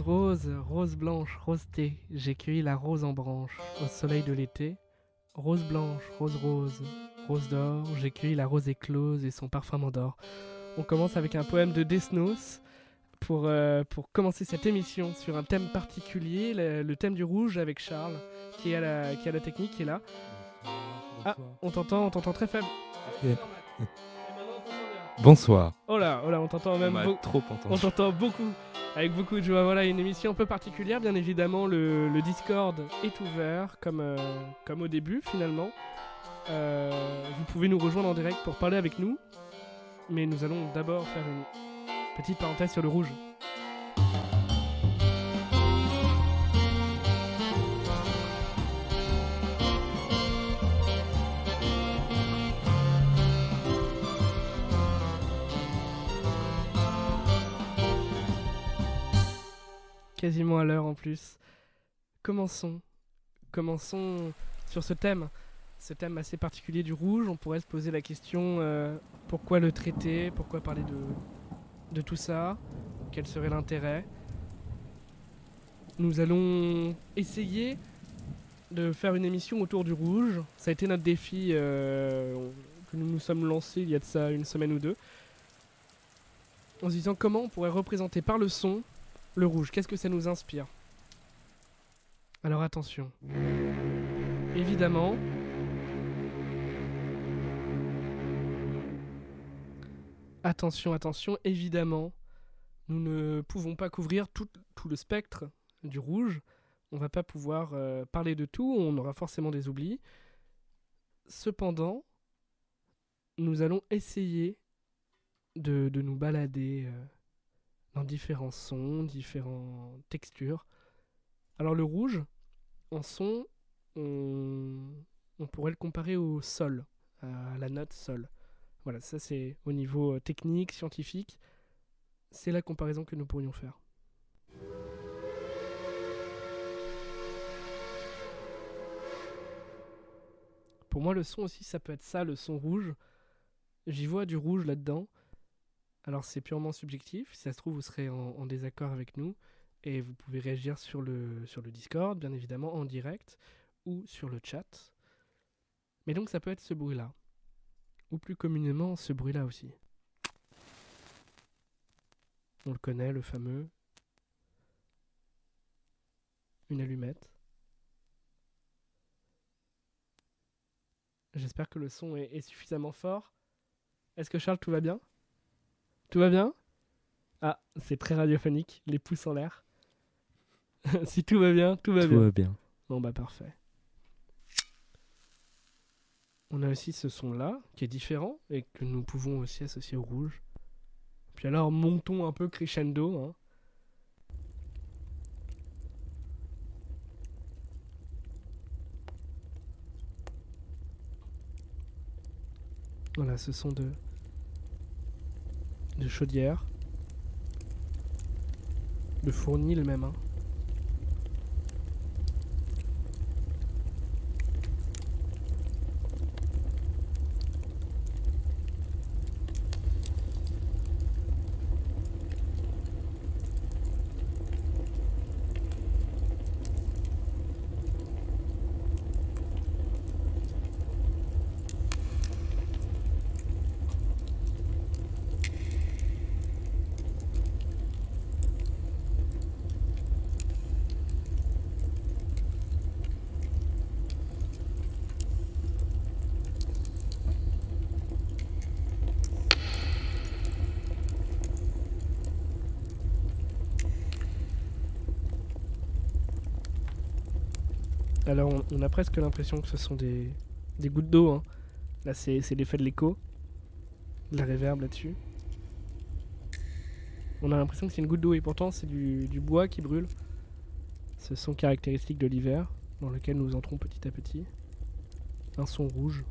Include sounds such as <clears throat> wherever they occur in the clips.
rose, rose, rose blanche, rose thé. J'ai cueilli la rose en branche au soleil de l'été. Rose blanche, rose rose, rose d'or. J'ai cueilli la rose éclose et son parfum m'endort. On commence avec un poème de Desnos pour, euh, pour commencer cette émission sur un thème particulier, le, le thème du rouge avec Charles qui à la, qui à la technique, qui est là. Ah, on t'entend, on t'entend très faible. <laughs> Bonsoir. Oh là, oh là, on t'entend même On m'a beau- trop On t'entend beaucoup, avec beaucoup de joie. Voilà, une émission un peu particulière, bien évidemment. Le, Discord est ouvert, comme, euh, comme au début, finalement. Euh, vous pouvez nous rejoindre en direct pour parler avec nous. Mais nous allons d'abord faire une petite parenthèse sur le rouge. Quasiment à l'heure en plus. Commençons. Commençons sur ce thème. Ce thème assez particulier du rouge. On pourrait se poser la question euh, pourquoi le traiter? Pourquoi parler de, de tout ça? Quel serait l'intérêt? Nous allons essayer de faire une émission autour du rouge. Ça a été notre défi euh, que nous nous sommes lancés il y a de ça une semaine ou deux. En se disant comment on pourrait représenter par le son le rouge, qu'est-ce que ça nous inspire? Alors attention. Évidemment, attention, attention, évidemment, nous ne pouvons pas couvrir tout, le spectre du rouge. On va pas pouvoir euh, parler de tout, on aura forcément des oublis. Cependant, nous allons essayer de, de nous balader euh, dans différents sons, différentes textures. Alors le rouge, en son, on, on pourrait le comparer au sol, à la note sol. Voilà, ça c'est au niveau euh, technique, scientifique, c'est la comparaison que nous pourrions faire. Pour moi, le son aussi, ça peut être ça, le son rouge. J'y vois du rouge là-dedans. Alors c'est purement subjectif, si ça se trouve vous serez en, désaccord avec nous et vous pouvez réagir sur le, sur Discord, bien évidemment, en direct ou sur le chat. Mais donc ça peut être ce bruit-là. Ou plus communément ce bruit-là aussi. On le connaît, le fameux. Une allumette. J'espère que le son est suffisamment fort. Est-ce que Charles, tout va bien? Tout va bien? Ah, c'est très radiophonique, les pouces en l'air. <laughs> si tout va bien, tout va Tout bien. va bien. Bon bah parfait. On a aussi ce son-là, qui est différent, et que nous pouvons aussi associer au rouge. Puis alors, montons un peu crescendo. hein. Voilà, ce son de, de chaudière. De fournil même. hein. Alors on, a presque l'impression que ce sont des, gouttes d'eau. hein. Là c'est l'effet de l'écho. De la réverb là-dessus. On a l'impression que c'est une goutte d'eau et pourtant c'est du, du bois qui brûle. Ce son caractéristique de l'hiver dans lequel nous entrons petit à petit. Un son rouge.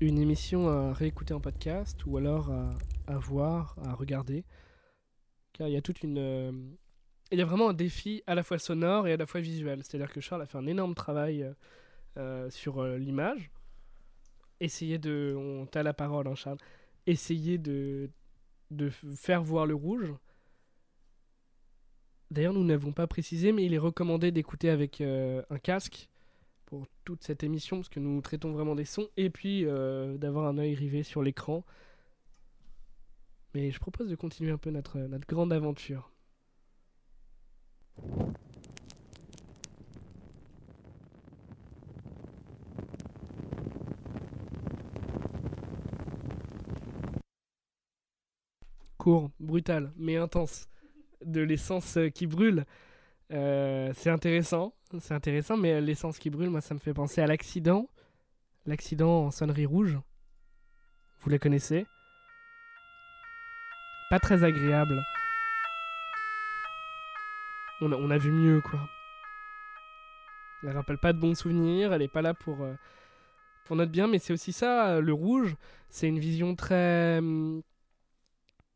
Une émission à réécouter en podcast ou alors à voir, à regarder. Car il y a toute une. euh, Il y a vraiment un défi à la fois sonore et à la fois visuel. C'est-à-dire que Charles a fait un énorme travail euh, sur euh, l'image. Essayer de. On t'a la parole, hein, Charles. Essayer de, de faire voir le rouge. D'ailleurs, nous n'avons pas précisé, mais il est recommandé d'écouter avec un casque toute cette émission, parce que nous traitons vraiment des sons, et puis euh, d'avoir un œil rivé sur l'écran. Mais je propose de continuer un peu notre, grande aventure. Court, brutal, mais intense. De l'essence euh, qui brûle. Euh, c'est intéressant, c'est intéressant, mais l'essence qui brûle, moi, ça me fait penser à l'accident. L'accident en sonnerie rouge. Vous la connaissez? Pas très agréable. On a, vu mieux, quoi. Elle rappelle pas de bons souvenirs, elle est pas là pour, euh, notre bien, mais c'est aussi ça, euh, le rouge, c'est une vision très hum,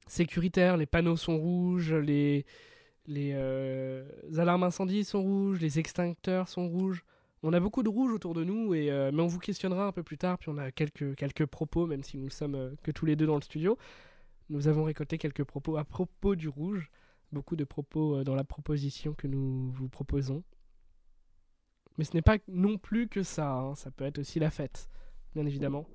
sécuritaire. Les panneaux sont rouges, les, les euh, alarmes incendie sont rouges, les extincteurs sont rouges. On a beaucoup de rouge autour de nous, et, euh, mais on vous questionnera un peu plus tard, puis on a quelques, quelques propos, même si nous sommes euh, que tous les deux dans le studio. Nous avons récolté quelques propos à propos du rouge, beaucoup de propos dans la proposition que nous vous proposons. Mais ce n'est pas non plus que ça, hein, ça peut être aussi la fête, bien évidemment.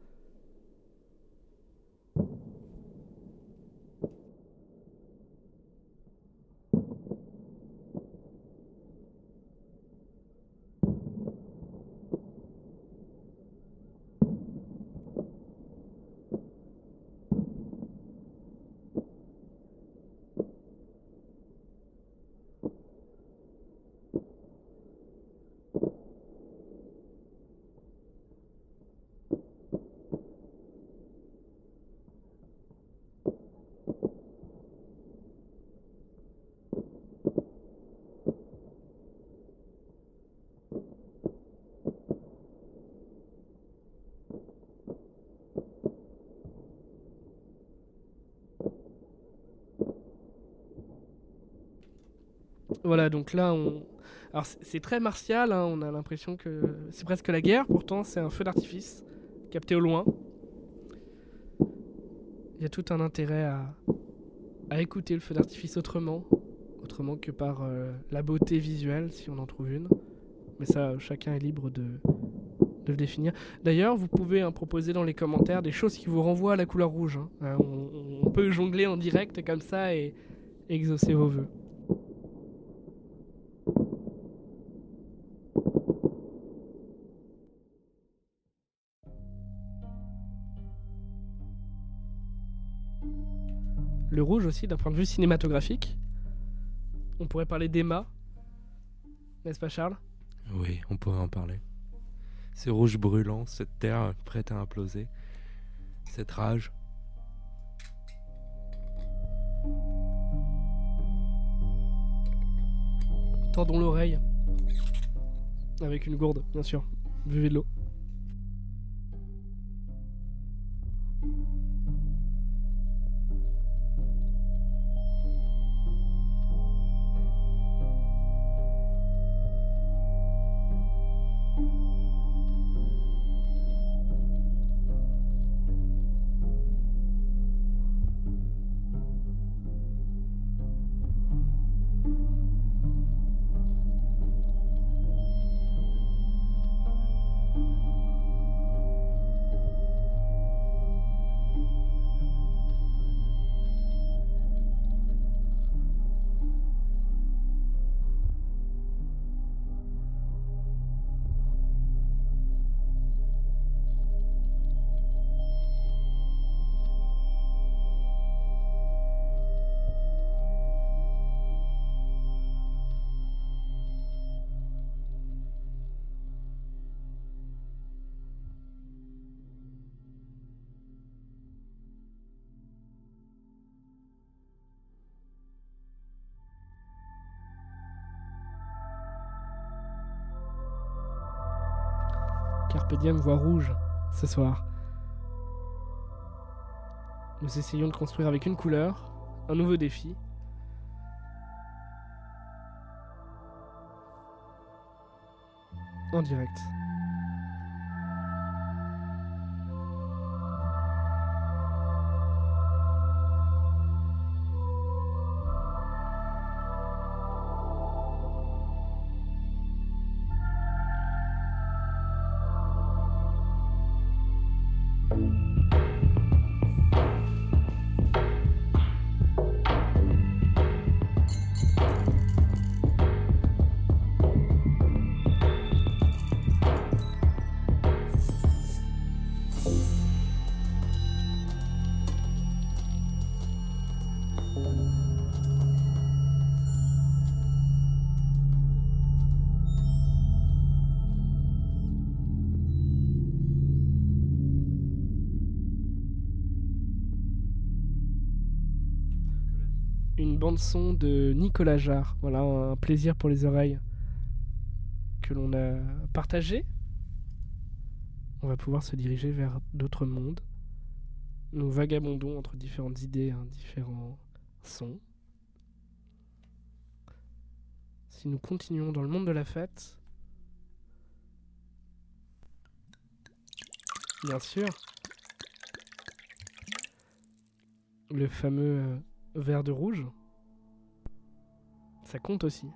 Voilà, donc là, c'est très martial, hein, on a l'impression que c'est presque la guerre, pourtant c'est un feu d'artifice capté au loin. Il y a tout un intérêt à, écouter le feu d'artifice autrement, autrement que par euh, la beauté visuelle, si on en trouve une. Mais ça, chacun est libre de, le définir. D'ailleurs, vous pouvez hein, proposer dans les commentaires des choses qui vous renvoient à la couleur rouge. hein. Euh, on, on peut jongler en direct comme ça et exaucer vos vœux. Le rouge aussi, d'un point de vue cinématographique. On pourrait parler d'Emma. N'est-ce pas, Charles? Oui, on pourrait en parler. Ce rouge brûlant, cette terre prête à imploser, cette rage. Tendons l'oreille. Avec une gourde, bien sûr. Buvez de l'eau. Voit rouge ce soir. Nous essayons de construire avec une couleur un nouveau défi. En direct. Bande son de Nicolas Jarre. Voilà, un plaisir pour les oreilles que l'on a partagé. On va pouvoir se diriger vers d'autres mondes. Nous vagabondons entre différentes idées, hein, différents sons. Si nous continuons dans le monde de la fête, bien sûr, le fameux euh, verre de rouge, compte aussi.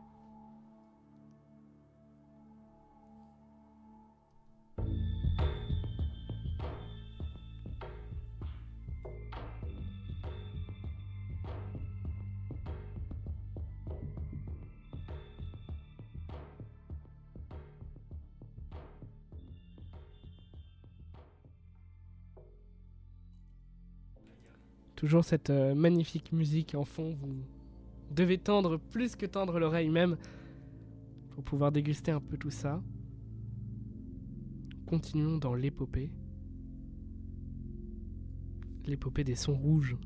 Toujours cette euh, magnifique musique en fond. Vous devez tendre plus que tendre l'oreille même pour pouvoir déguster un peu tout ça. Continuons dans l'épopée. L'épopée des sons rouges.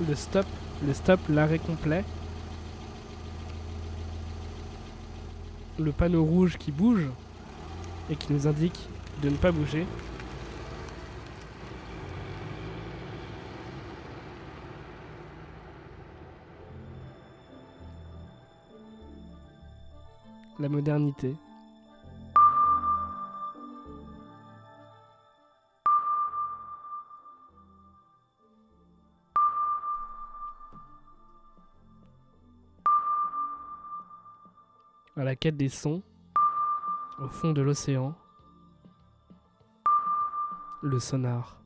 Le stop, le stop, l'arrêt complet. Le panneau rouge qui bouge et qui nous indique de ne pas bouger. La modernité. Quête des sons, au fond de l'océan, le sonar.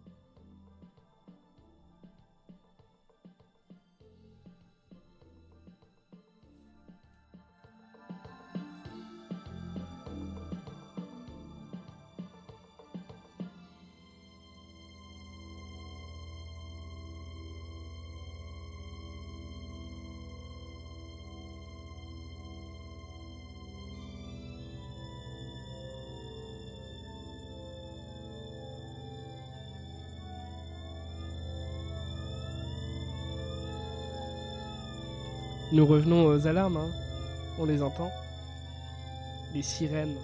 Alarmes, hein. on les entend. Les sirènes.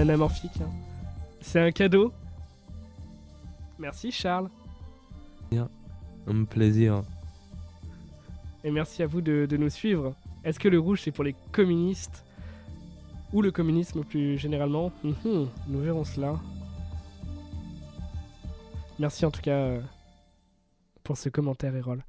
Anamorphique. hein. C'est un cadeau. Merci Charles. Un plaisir. Et merci à vous de, de nous suivre. Est-ce que le rouge c'est pour les communistes ou le communisme plus généralement? Mhm, Nous verrons cela. Merci en tout cas euh, pour ce commentaire, Erol.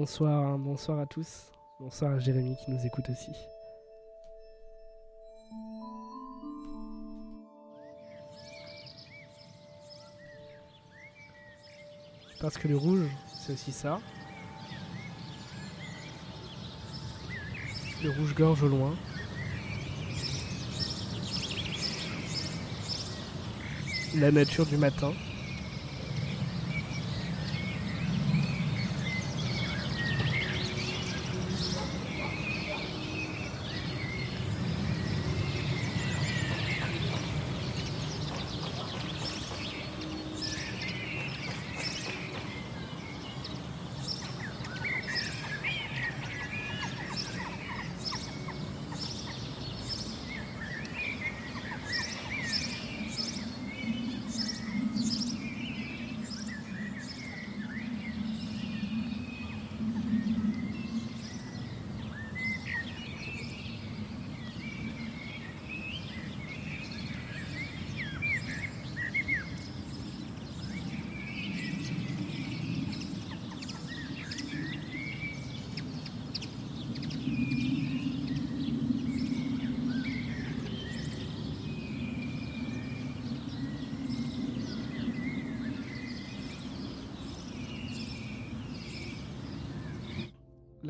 Bonsoir, bonsoir à tous. Bonsoir à Jérémy qui nous écoute aussi. Parce que le rouge, c'est aussi ça. Le rouge-gorge au loin. La nature du matin.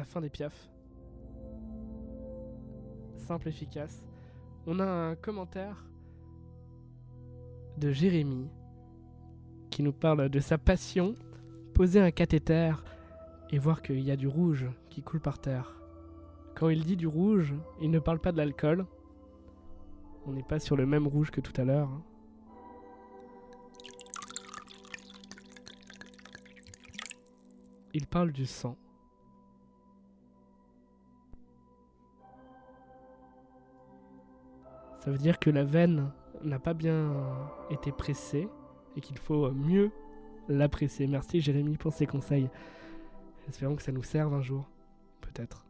La fin des piafs. Simple, efficace. On a un commentaire de Jérémy qui nous parle de sa passion, poser un cathéter et voir qu'il y a du rouge qui coule par terre. Quand il dit du rouge, il ne parle pas de l'alcool. On n'est pas sur le même rouge que tout à l'heure. hein. Il parle du sang. Ça veut dire que la veine n'a pas bien été pressée et qu'il faut mieux la presser. Merci Jérémy pour ces conseils. Espérons que ça nous serve un jour. Peut-être. –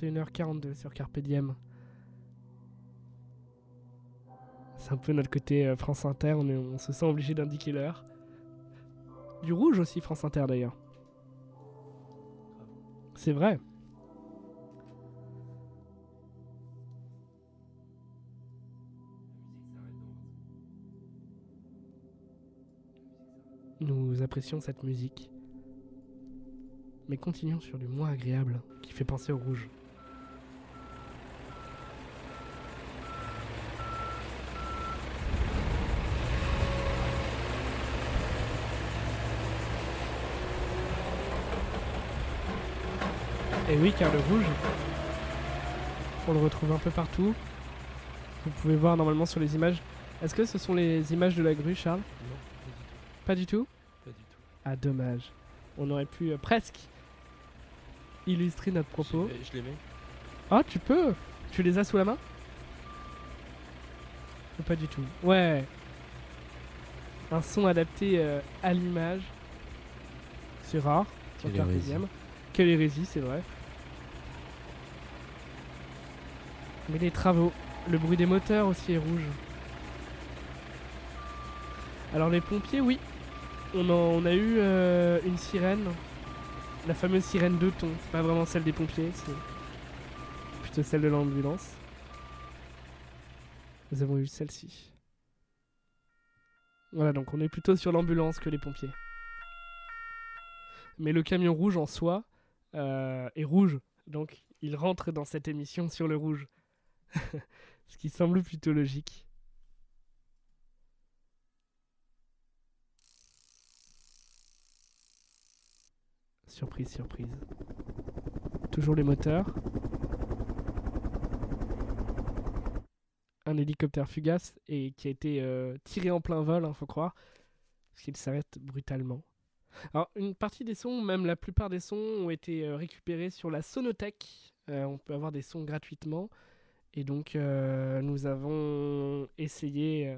21h42 sur Carpe Diem. C'est un peu notre côté euh, France Inter, on, on se sent obligé d'indiquer l'heure. Du rouge aussi France Inter d'ailleurs. C'est vrai. Nous apprécions cette musique. Mais continuons sur du moins agréable, qui fait penser au rouge. Car le rouge, on le retrouve un peu partout. Vous pouvez voir normalement sur les images. Est-ce que ce sont les images de la grue, Charles? Non, Pas du tout? pas du tout. Ah, dommage. On aurait pu euh, presque illustrer notre propos. Je les mets- Je les mets. Ah, tu peux Tu les as sous la main? Ou pas du tout Ouais. Un son adapté euh, à l'image. C'est rare. sur Quelle hérésie. Quelle hérésie, c'est vrai. Mais les travaux. Le bruit des moteurs aussi est rouge. Alors les pompiers, oui. On, a eu euh, une sirène. La fameuse sirène de ton. C'est pas vraiment celle des pompiers, c'est plutôt celle de l'ambulance. Nous avons eu celle-ci. Voilà, donc on est plutôt sur l'ambulance que les pompiers. Mais le camion rouge en soi euh, est rouge. Donc il rentre dans cette émission sur le rouge. <laughs> Ce qui semble plutôt logique. Surprise, surprise. Toujours les moteurs. Un hélicoptère fugace et qui a été euh, tiré en plein vol, il hein, faut croire, parce qu'il s'arrête brutalement. Alors, une partie des sons, même la plupart des sons, ont été euh, récupérés sur la Sonothèque. Euh, on peut avoir des sons gratuitement. Et donc, nous avons essayé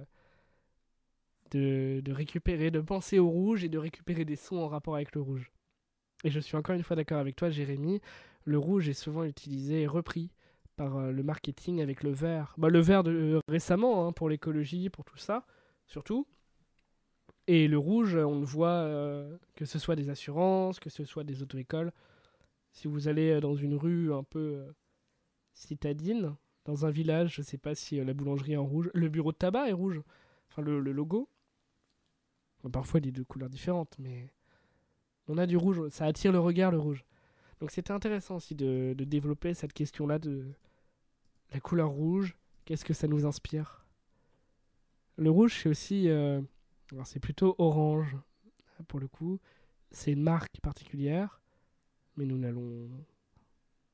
de, de récupérer, de penser au rouge et de récupérer des sons en rapport avec le rouge. Et je suis encore une fois d'accord avec toi, Jérémy. Le rouge est souvent utilisé et repris par euh, le marketing avec le vert. Bah, le vert de, euh, récemment, hein, pour l'écologie, pour tout ça, surtout. Et le rouge, on le voit, euh, que ce soit des assurances, que ce soit des auto-écoles. Si vous allez dans une rue un peu citadine, dans un village, je ne sais pas si la boulangerie est en rouge, le bureau de tabac est rouge, enfin le, le logo. parfois, il est de couleurs différentes, mais on a du rouge, ça attire le regard, le rouge. Donc c'était intéressant aussi de, développer cette question-là de la couleur rouge. Qu'est-ce que ça nous inspire? Le rouge, c'est aussi. Euh, alors c'est plutôt orange, pour le coup. C'est une marque particulière, mais nous n'allons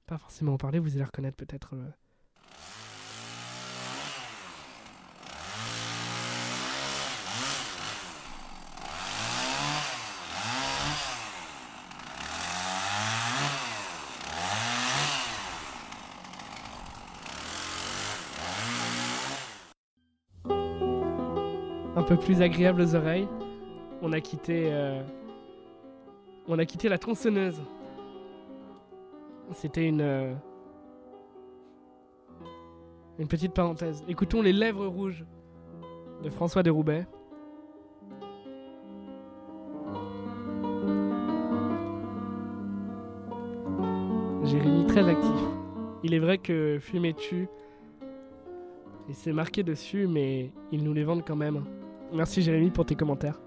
pas forcément en parler. Vous allez reconnaître peut-être. Euh, peu plus agréable aux oreilles, on a quitté, euh, on a quitté la tronçonneuse. C'était une, euh, une petite parenthèse. Écoutons les lèvres rouges de François de Roubaix. Jérémy très actif. Il est vrai que Fumer tue. Il s'est marqué dessus, mais ils nous les vendent quand même. Merci Jérémy pour tes commentaires.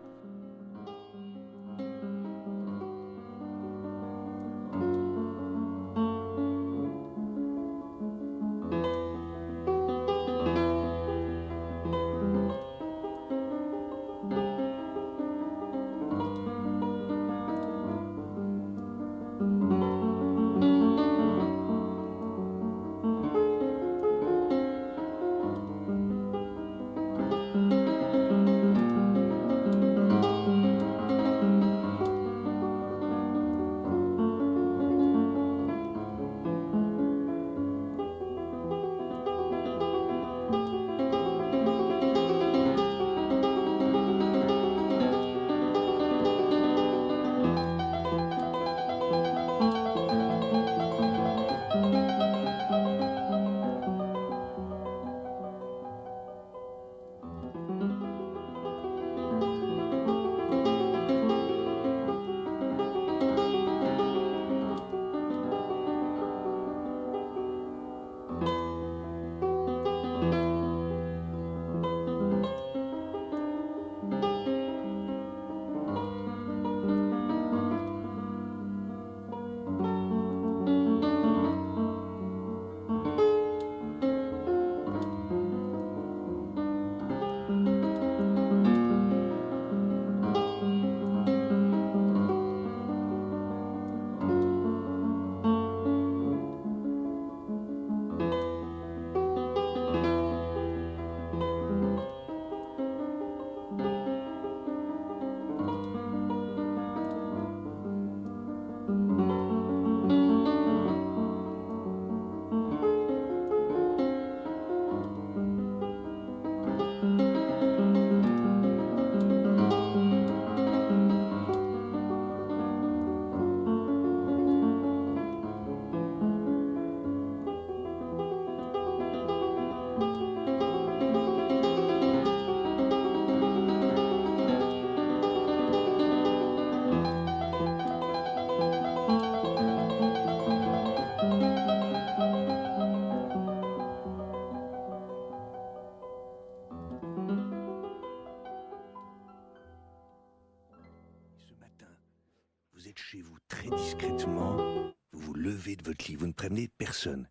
Votre lit, vous ne prévenez personne.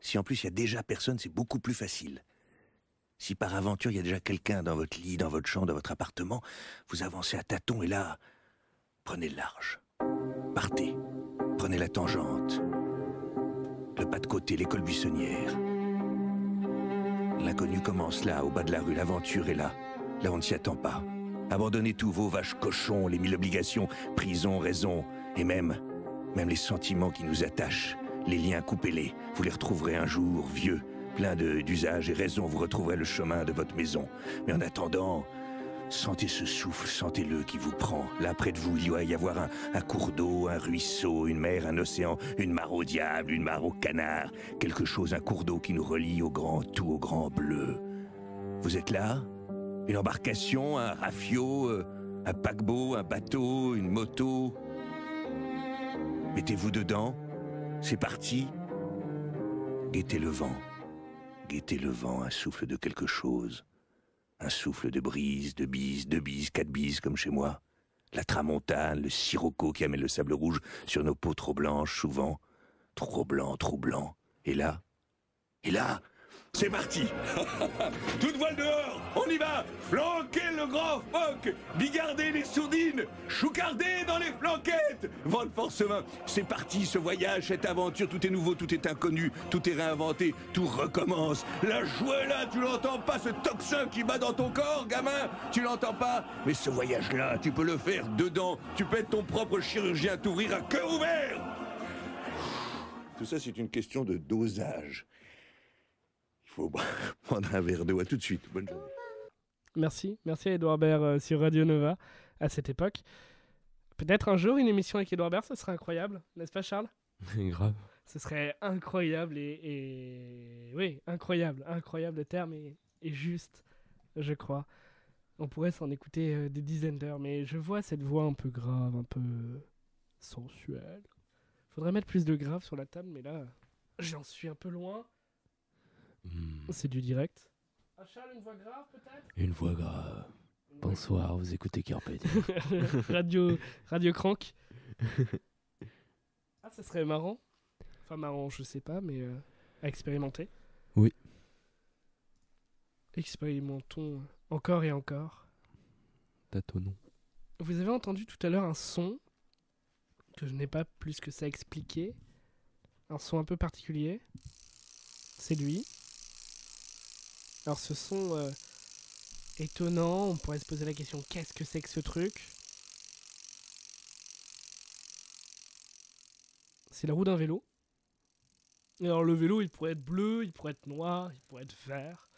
Si en plus il y a déjà personne, c'est beaucoup plus facile. Si par aventure il y a déjà quelqu'un dans votre lit, dans votre chambre, dans votre appartement, vous avancez à tâtons et là, prenez le large. Partez. Prenez la tangente. Le pas de côté, l'école buissonnière. L'inconnu commence là, au bas de la rue, l'aventure est là. Là on ne s'y attend pas. Abandonnez tous vos vaches cochons, les mille obligations, prison, raison, et même, même les sentiments qui nous attachent, les liens, coupez-les. Vous les retrouverez un jour, vieux, plein d'usages et raisons, vous retrouverez le chemin de votre maison. Mais en attendant, sentez ce souffle, sentez-le qui vous prend. Là, près de vous, il doit y avoir un, un cours d'eau, un ruisseau, une mer, un océan, une mare au diable, une mare au canard, quelque chose, un cours d'eau qui nous relie au grand tout, au grand bleu. Vous êtes là? Une embarcation, un rafio, euh, un paquebot, un bateau, une moto? Mettez-vous dedans, c'est parti. Guettez le vent. Guettez le vent, un souffle de quelque chose. Un souffle de brise, de bise, deux bises, quatre bises comme chez moi. La tramontane, le sirocco qui amène le sable rouge sur nos peaux trop blanches souvent. Trop blanc, trop blanc. Et là? Et là? C'est parti. <laughs> Toute voile dehors On y va. Flanquez le grand phoque. Bigardez les sourdines Choucardez dans les flanquettes. Vent de force main C'est parti ce voyage, cette aventure, tout est nouveau, tout est inconnu, tout est réinventé, tout recommence. La joie là, tu l'entends pas, ce tocsin qui bat dans ton corps, gamin? Tu l'entends pas? Mais ce voyage-là, tu peux le faire dedans, tu peux être ton propre chirurgien, t'ouvrir à cœur ouvert. Tout ça, c'est une question de dosage. Il faut <laughs> prendre un verre d'eau. À tout de suite. Bonne journée. Merci, merci à Edouard Baird euh, sur Radio Nova à cette époque. Peut-être un jour une émission avec Edouard Baird, ce serait incroyable, n'est-ce pas Charles? <laughs> Grave. Ce serait incroyable et, et- Oui, incroyable, incroyable le terme est juste, je crois. On pourrait s'en écouter euh, des dizaines d'heures, mais je vois cette voix un peu grave, un peu sensuelle. Faudrait mettre plus de grave sur la table, mais là, j'en suis un peu loin. Hmm. C'est du direct. Ah Charles, une voix grave peut-être? Une voix grave. Bonsoir, vous écoutez Carpe Diem. <laughs> Radio, Radio Crank. <laughs> Ah, ça serait marrant. Enfin, marrant, je sais pas, mais euh, à expérimenter. Oui. Expérimentons encore et encore. Tâtonnons. Vous avez entendu tout à l'heure un son que je n'ai pas plus que ça expliqué. Un son un peu particulier. C'est lui. Alors ce son euh, étonnant, on pourrait se poser la question qu'est-ce que c'est que ce truc? C'est la roue d'un vélo. Alors le vélo, il pourrait être bleu, il pourrait être noir, il pourrait être vert.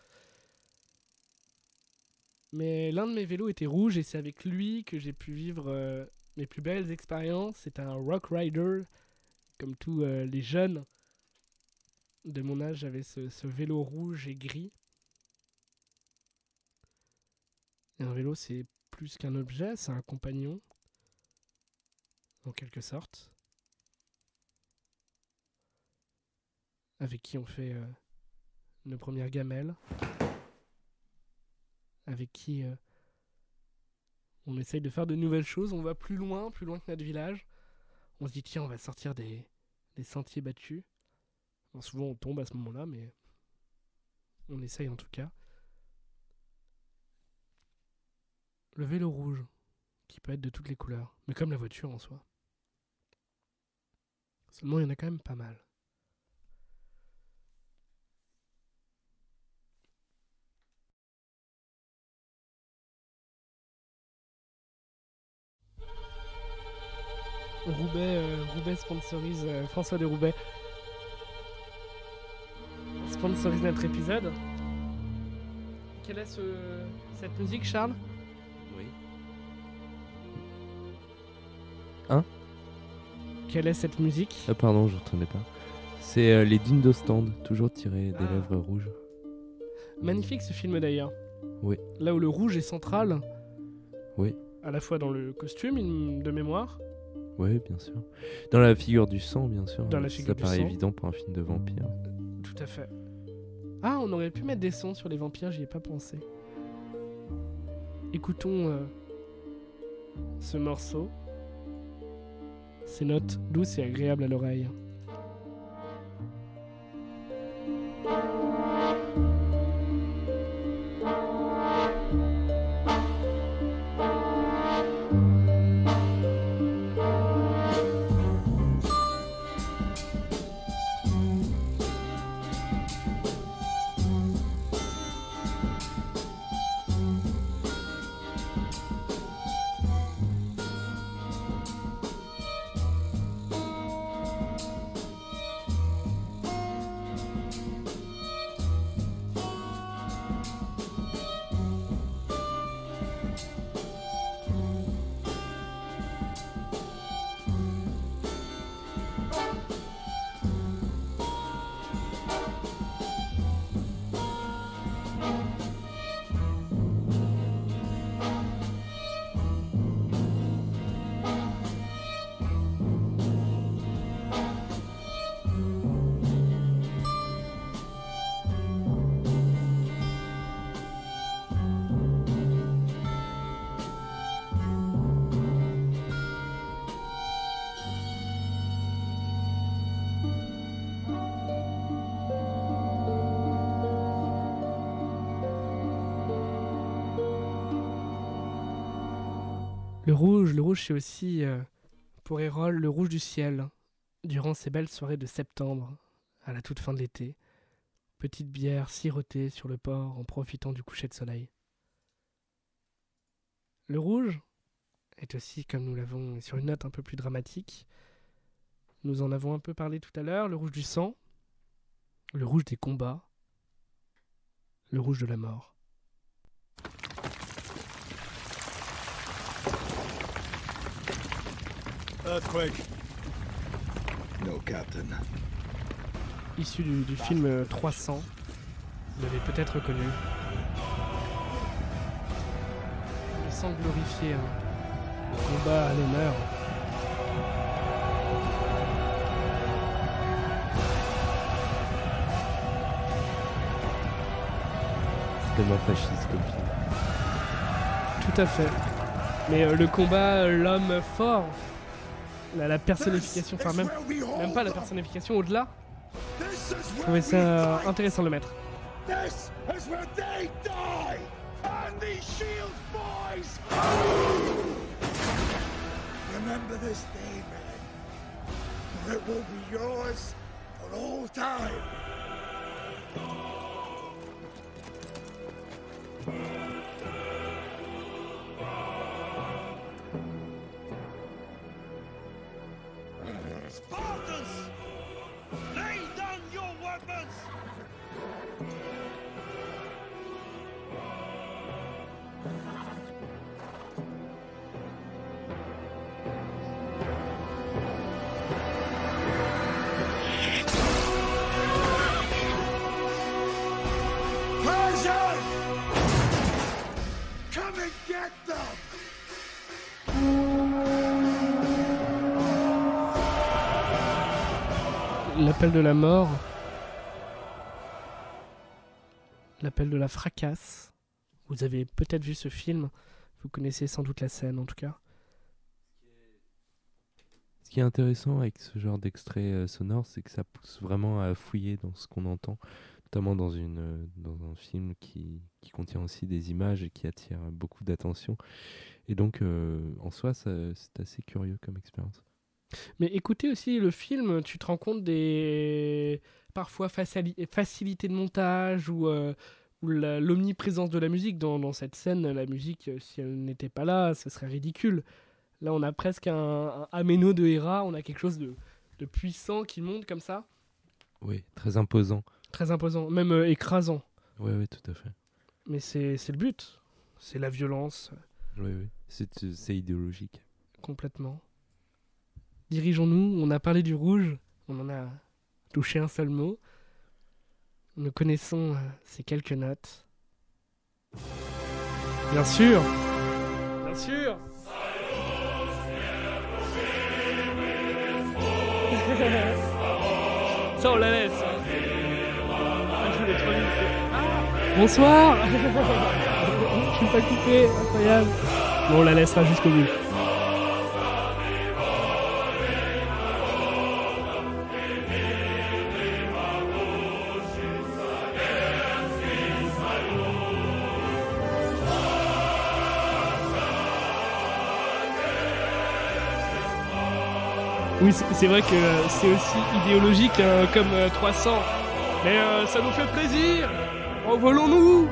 Mais l'un de mes vélos était rouge et c'est avec lui que j'ai pu vivre euh, mes plus belles expériences. C'est un Rock Rider, comme tous euh, les jeunes de mon âge, j'avais ce vélo rouge et gris. Et un vélo, c'est plus qu'un objet, c'est un compagnon, en quelque sorte, avec qui on fait euh, nos premières gamelles avec qui euh, on essaye de faire de nouvelles choses. On va plus loin, plus loin que notre village. On se dit, tiens, on va sortir des, sentiers battus. Souvent, on tombe à ce moment-là, mais on essaye en tout cas. Le vélo rouge, qui peut être de toutes les couleurs, mais comme la voiture en soi. Seulement, il y en a quand même pas mal. Roubaix, euh, Roubaix sponsorise euh, François de Roubaix. Sponsorise notre épisode. Quelle est ce- cette musique, Charles? Quelle est cette musique Ah pardon, je retenais pas. C'est euh, les Dindo Stand, toujours tirés des Ah. lèvres rouges. Magnifique ce film d'ailleurs. Oui. Là où le rouge est central. Oui. À la fois dans le costume de mémoire. Oui, bien sûr. Dans la figure du sang, bien sûr. Dans la Ça figure du paraît sang. évident pour un film de vampire. Tout à fait. Ah, on aurait pu mettre des sons sur les vampires, j'y ai pas pensé. Écoutons euh, ce morceau. Ces notes douces et agréables à l'oreille. Le rouge c'est aussi euh, pour Hérol le rouge du ciel, durant ces belles soirées de septembre, à la toute fin de l'été. Petite bière sirotée sur le port en profitant du coucher de soleil. Le rouge est aussi, comme nous l'avons, sur une note un peu plus dramatique. Nous en avons un peu parlé tout à l'heure, le rouge du sang, le rouge des combats, le rouge de la mort. Earthquake. No, Captain. Issu du, du film euh, 300, vous l'avez peut-être reconnu. Le sang glorifié, hein. le combat à l'honneur. C'est tellement fasciste comme film. Tout à fait. Mais euh, le combat, euh, l'homme fort, la, personnification, enfin même, même pas la personnification, au-delà, je trouvais ça intéressant de le mettre. Remember this day, it will be yours for all time. L'appel de la mort. L'appel de la fracasse. Vous avez peut-être vu ce film. Vous connaissez sans doute la scène en tout cas. Ce qui est intéressant avec ce genre d'extrait euh, sonore, c'est que ça pousse vraiment à fouiller dans ce qu'on entend, notamment dans, une, euh, dans un film qui, qui contient aussi des images et qui attire beaucoup d'attention. Et donc, euh, en soi, c'est assez curieux comme expérience. Mais écoutez aussi le film, tu te rends compte des parfois facili- facilités de montage ou, euh, l'omniprésence de la musique dans, dans cette scène. La musique, euh, si elle n'était pas là, ce serait ridicule. Là, on a presque un, un améno de Hera, on a quelque chose de, de puissant qui monte comme ça, Oui, très imposant. très imposant, même euh, écrasant. Oui, oui, tout à fait. Mais c'est le but, c'est la violence, Oui, oui. C'est idéologique. complètement. Dirigeons-nous, on a parlé du rouge, on en a touché un seul mot. Nous connaissons euh, ces quelques notes. Bien sûr Bien sûr Ça, on la laisse. Bonsoir <laughs> Je suis pas coupé, incroyable. Bon, on la laissera jusqu'au bout. Oui, c'est vrai que euh, c'est aussi idéologique hein, comme euh, 300. Mais euh, ça nous fait plaisir. Envolons-nous.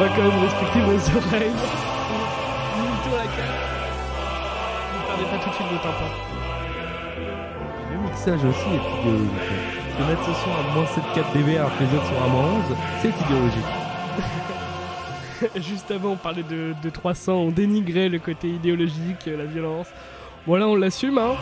Va quand même respecter vos oreilles. La carte. Ne perdez pas tout de suite vos tympans. Le mixage aussi est idéologique. De mettre ce son à moins 7,4 dB alors que les autres sont à moins 11, c'est idéologique. <laughs> Juste avant, on parlait de, de 300, on dénigrait le côté idéologique, la violence. Voilà, on l'assume, hein.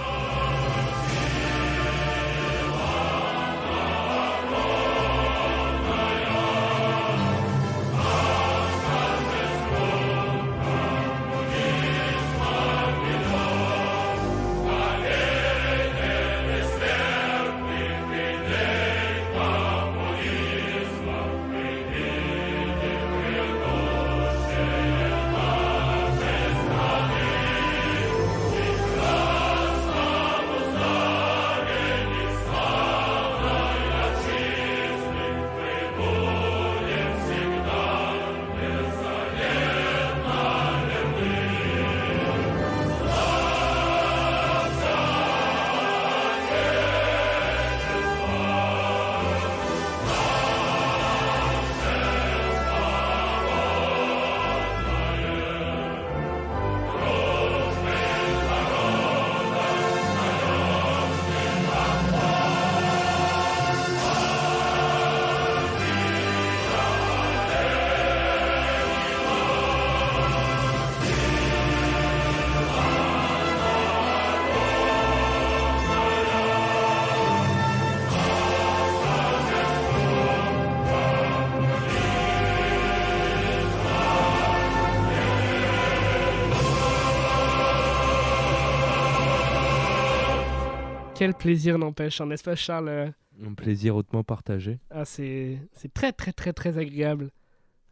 Quel plaisir n'empêche, n'est-ce pas, Charles? Un plaisir hautement partagé. Ah, c'est c'est très très très très agréable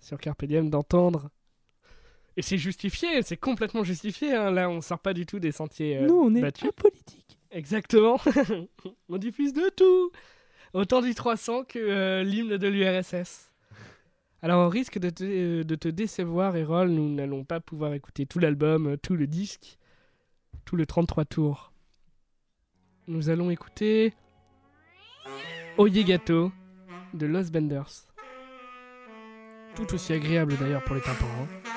sur Carpe Diem d'entendre. Et c'est justifié, c'est complètement justifié. hein. Là, on sort pas du tout des sentiers euh, Nous, on est battus. apolitique. Exactement. <laughs> on diffuse de tout. Autant du 300 que euh, l'hymne de l'URSS. Alors, au risque de te, euh, de te décevoir, Erol, nous n'allons pas pouvoir écouter tout l'album, euh, tout le disque, tout le 33 tours. Nous allons écouter Oye Gato de Los Benders. Tout aussi agréable d'ailleurs pour les tympans. hein.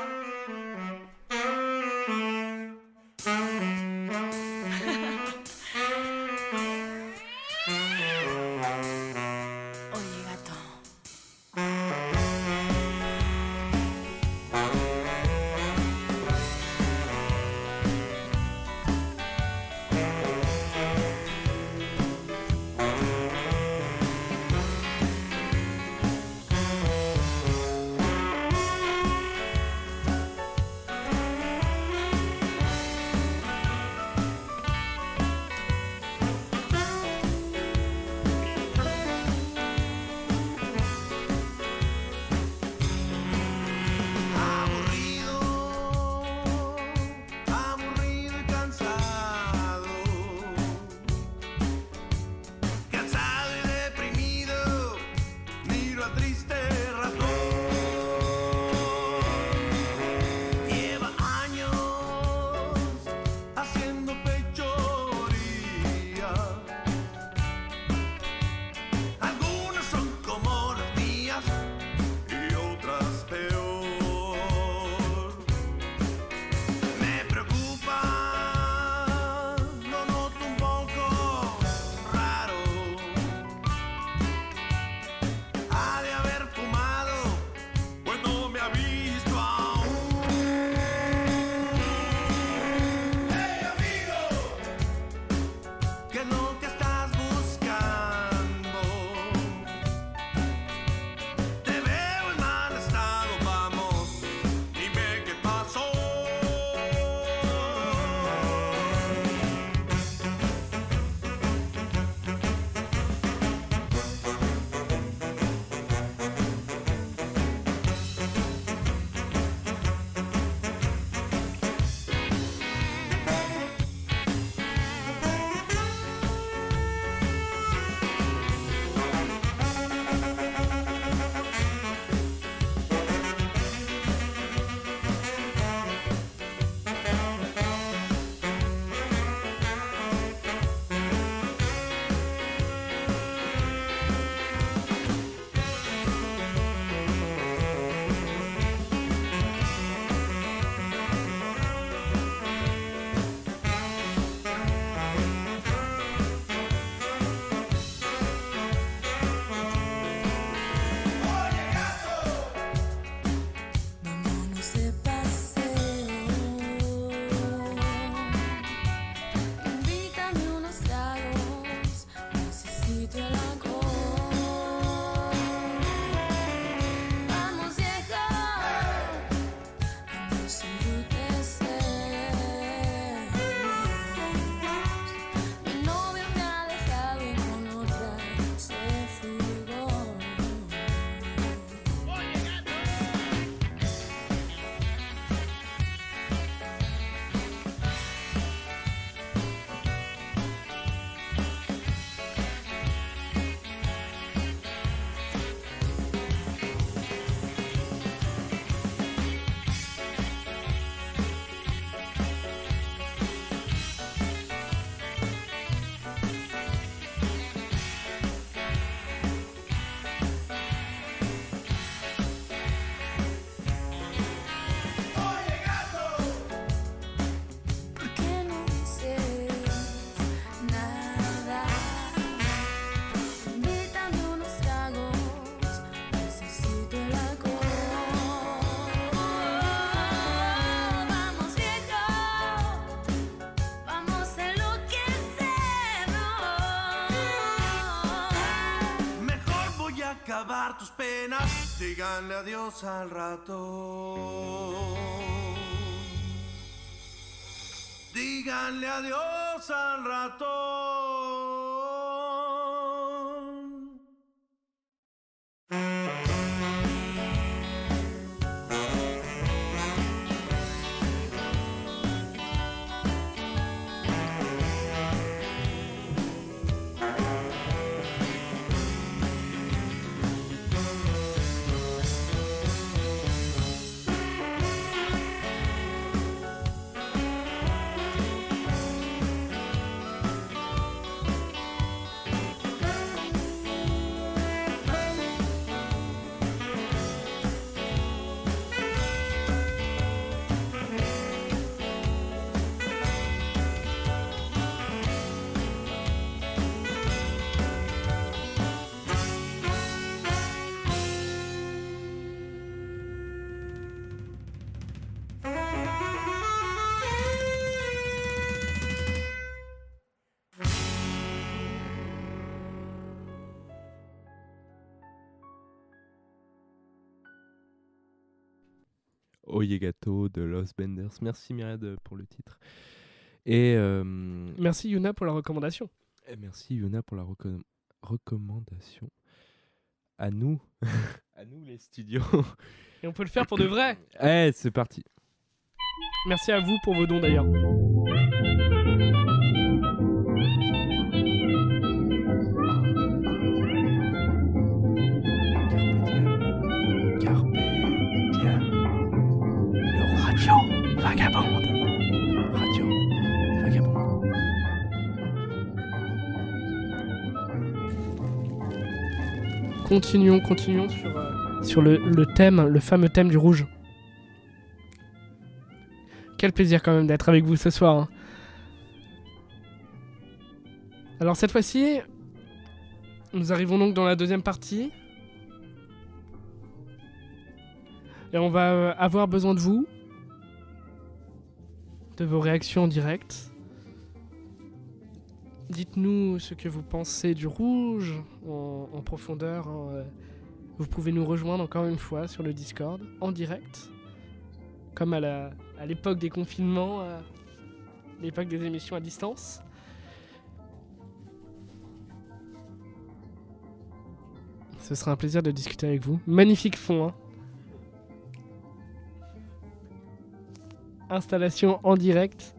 Díganle adiós al rato. Díganle adiós al rato. Oyegato de Los Benders. Merci Myriad pour le titre. Et, euh, Merci Yuna pour la recommandation. et merci Yuna pour la reco- recommandation. À nous, <laughs> à nous les studios. Et on peut le faire pour de vrai. Eh, c'est parti. Merci à vous pour vos dons d'ailleurs. Continuons, continuons sur, euh, le thème, le fameux thème du rouge. Quel plaisir quand même d'être avec vous ce soir. hein. Alors cette fois-ci, nous arrivons donc dans la deuxième partie. Et on va euh, avoir besoin de vous, de vos réactions en direct. Dites-nous ce que vous pensez du rouge en, profondeur. hein, euh. Vous pouvez nous rejoindre encore une fois sur le Discord en direct, comme à à l'époque des confinements, l'époque des émissions à distance. Ce sera un plaisir de discuter avec vous. Magnifique fond. hein. Installation en direct.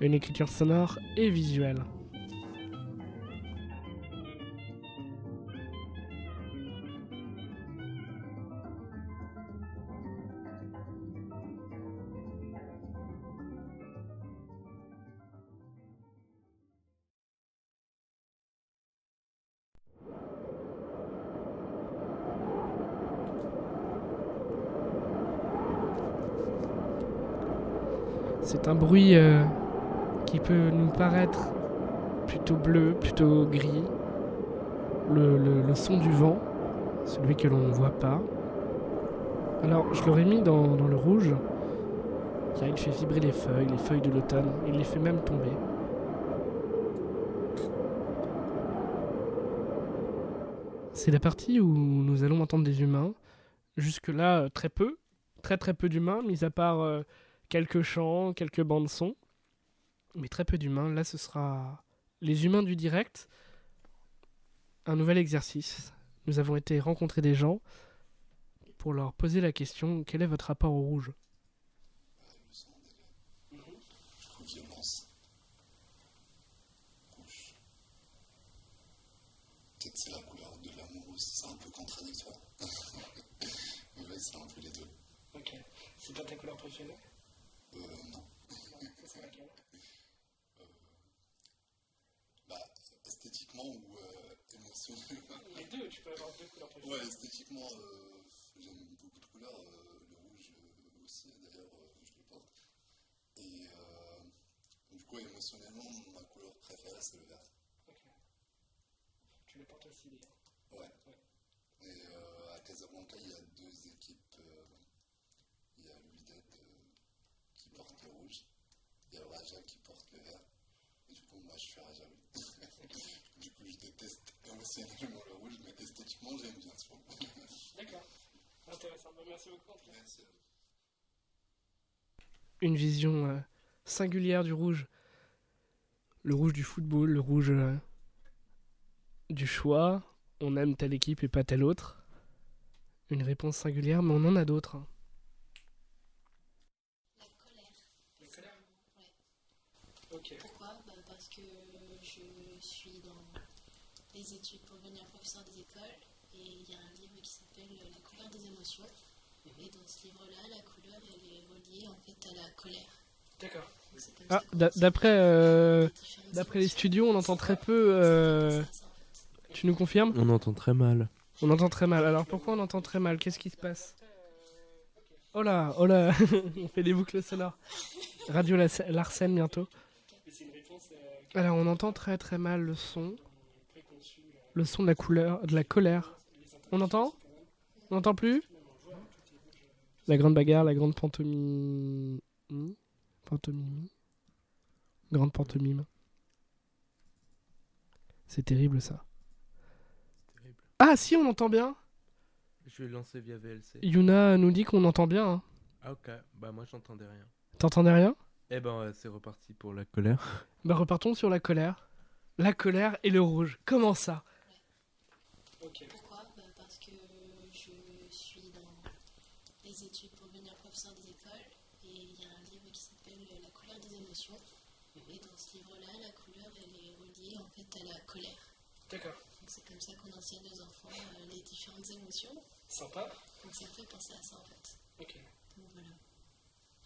Une écriture sonore et visuelle. C'est un bruit euh, qui peut nous paraître plutôt bleu, plutôt gris. Le, son du vent, celui que l'on ne voit pas. Alors, je l'aurais mis dans, le rouge, car il fait vibrer les feuilles, les feuilles de l'automne. Il les fait même tomber. C'est la partie où nous allons entendre des humains. Jusque-là, euh, très peu. Très très peu d'humains, mis à part euh, quelques chants, quelques bandes son. Mais très peu d'humains. Là, ce sera les humains du direct. Un nouvel exercice. Nous avons été rencontrer des gens pour leur poser la question quel est votre rapport au rouge? C'est la couleur de l'amour aussi, c'est un peu contradictoire. Mais ouais, c'est un peu les deux. Ok. C'est pas ta couleur préférée Euh, non. Bah, esthétiquement ou euh, émotionnellement <laughs> Les deux, tu peux avoir deux couleurs préférées. Ouais, esthétiquement, euh, j'aime beaucoup de couleurs. euh, le rouge euh, aussi, d'ailleurs, euh, je le porte. Et euh, du coup, émotionnellement, ma couleur préférée, c'est le vert. Tu les portes aussi d'ailleurs. Ouais. Et euh, à Casablanca, il y a deux équipes. euh, il y a l'UIDED qui porte le rouge. Il y a le Raja qui porte le vert. Et du coup, moi, je suis coup, je <laughs> déteste émotionnellement le rouge, mais esthétiquement, j'aime bien ce film. <laughs> D'accord. Intéressant. Bah, merci beaucoup. Merci. Une vision euh, singulière du rouge. Le rouge du football, le rouge euh, du choix. On aime telle équipe et pas telle autre. Une réponse singulière, mais on en a d'autres. hein. La colère. La colère Ouais. Ok. Pourquoi Bah, Parce que je suis dans les études pour devenir professeur des écoles et il y a un livre qui s'appelle La couleur des émotions. Et dans ce livre-là, la couleur elle est reliée en fait à la colère. D'accord. Ah, d'après euh, les studios, on entend très peu. euh. Tu nous confirmes? On entend très mal. On entend très mal. Alors pourquoi on entend très mal? Qu'est-ce qui se passe? Oh là, oh là, <laughs> on fait des boucles sonores. Radio Larsen bientôt. Alors on entend très très mal le son. Le son de la couleur, de la colère. On entend? On n'entend plus? La grande bagarre, la grande pantomime. Pantomime. Grande pantomime. C'est terrible ça. Ah si, on entend bien. Je vais lancer via VLC. Yuna nous dit qu'on entend bien. hein. Ah ok, bah moi j'entendais rien. T'entendais rien? Eh ben euh, c'est reparti pour la colère. Bah repartons sur la colère. La colère et le rouge. Comment ça? Pourquoi Bah, Parce que je suis dans les études pour devenir professeur des écoles et il y a un livre qui s'appelle La couleur des émotions. Et dans ce livre-là, la couleur elle est reliée en fait à la colère. D'accord. C'est comme ça qu'on enseigne aux enfants euh, les différentes émotions. Sympa. Donc ça fait penser à ça en fait. Ok. Donc voilà.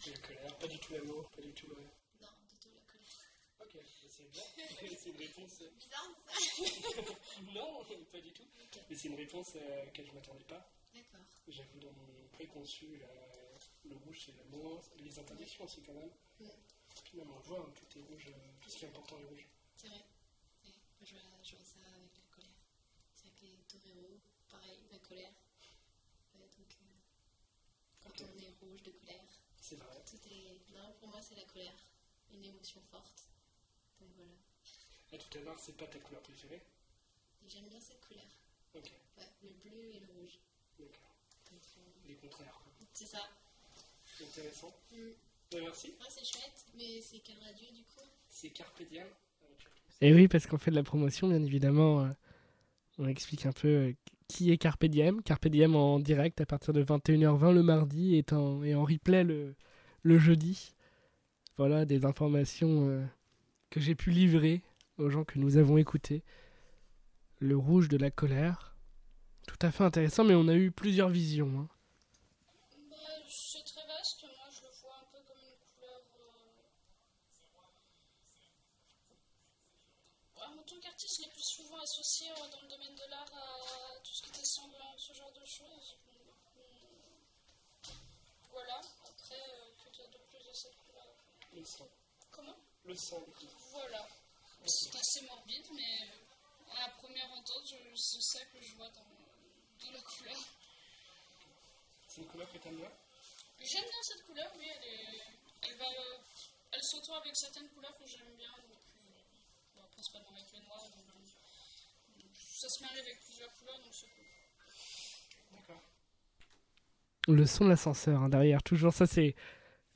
La colère, pas du tout l'amour, pas du tout le... Non, du tout la colère. C'est <laughs> bien. c'est une réponse... Bizarre ça <laughs> non, pas du tout. Mais c'est une réponse euh, à laquelle je m'attendais pas. D'accord. J'avoue dans mon préconçu, euh, le rouge c'est l'amour, les interdictions aussi quand même. Puis même on voit, hein, tout est rouge, euh, tout ce qui est important est rouge. C'est vrai. Ouais. Moi, je, vois, je vois ça avec la colère. C'est avec les toreros, pareil, la colère. Ouais, donc, euh, quand on est rouge de colère, C'est vrai. tout est. Non, pour moi, c'est la colère. Une émotion forte. Voilà. Et tout à l'heure, c'est pas ta couleur préférée? J'aime bien cette couleur. Ok, Ouais, le bleu et le rouge. d'accord. Euh, Les contraires, c'est ça. Intéressant. Mm. Ben, merci. Ouais, c'est chouette. Mais c'est quelle radio du coup? C'est Carpe Diem. Et oui, parce qu'on fait de la promotion, bien évidemment. euh, on explique un peu euh, qui est Carpe Diem. Carpe Diem en direct à partir de 21h20 le mardi et en, et en replay le, le jeudi. Voilà des informations euh, que j'ai pu livrer aux gens que nous avons écoutés. Le rouge de la colère. Tout à fait intéressant, mais on a eu plusieurs visions. hein. Bah, c'est très vaste, moi je le vois un peu comme une couleur. euh, En tant qu'artiste, je l'ai plus souvent associé euh, dans le domaine de l'art à tout ce qui était semblant, ce genre de choses. Voilà, après, euh, que dire de plus de cette couleur. Comment? Le sang. Voilà. C'est assez morbide, mais à la première entente, je- c'est ça que je vois dans, dans la couleur. C'est une couleur que t'aimes bien? J'aime bien cette couleur, oui, elle est. Elle va. Elle s'entoure avec certaines couleurs que j'aime bien, donc, euh, bon, principalement avec le noir. donc, euh, ça se marie avec plusieurs couleurs, donc c'est cool. D'accord. Le son de l'ascenseur hein, derrière, toujours ça c'est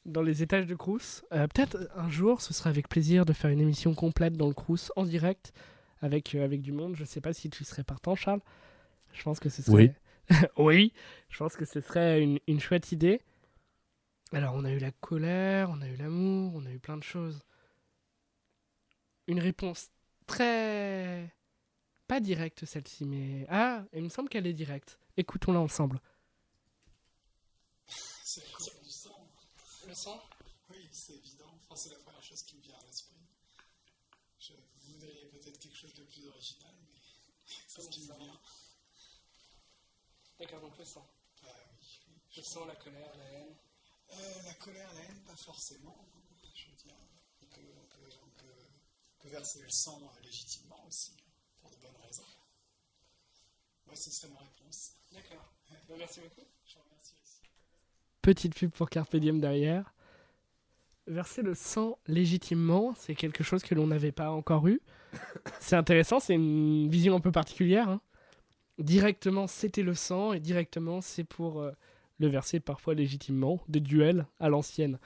dans les étages de Crous. Euh, Peut-être un jour, ce sera avec plaisir de faire une émission complète dans le Crous en direct avec, euh, avec du monde. Je sais pas si tu serais partant, Charles. Je pense que ce serait. Oui. <laughs> oui, je pense que ce serait une, une chouette idée. Alors, on a eu la colère, on a eu l'amour, on a eu plein de choses. Une réponse très. Pas directe celle-ci, mais. Ah, il me semble qu'elle est directe. Écoutons-la ensemble. C'est la couleur du sang. Le sang Oui, c'est évident. Enfin, c'est la première chose qui me vient à l'esprit. Je voudrais peut-être quelque chose de plus original, mais <laughs> c'est ce qui me vient. D'accord, donc le sang. Ah oui, oui. Le sang, la colère, la haine. Euh, la colère, la haine, pas forcément. Je veux dire, on peut, on peut, on peut, on peut verser le sang euh, légitimement aussi, pour de bonnes raisons. Moi, ce serait ma réponse. D'accord. merci beaucoup. Je vous remercie. Petite pub pour Carpe Diem derrière. verser le sang légitimement, c'est quelque chose que l'on n'avait pas encore eu. <laughs> C'est intéressant, c'est une vision un peu particulière. hein. Directement, c'était le sang, et directement, c'est pour euh, le verser parfois légitimement, des duels à l'ancienne.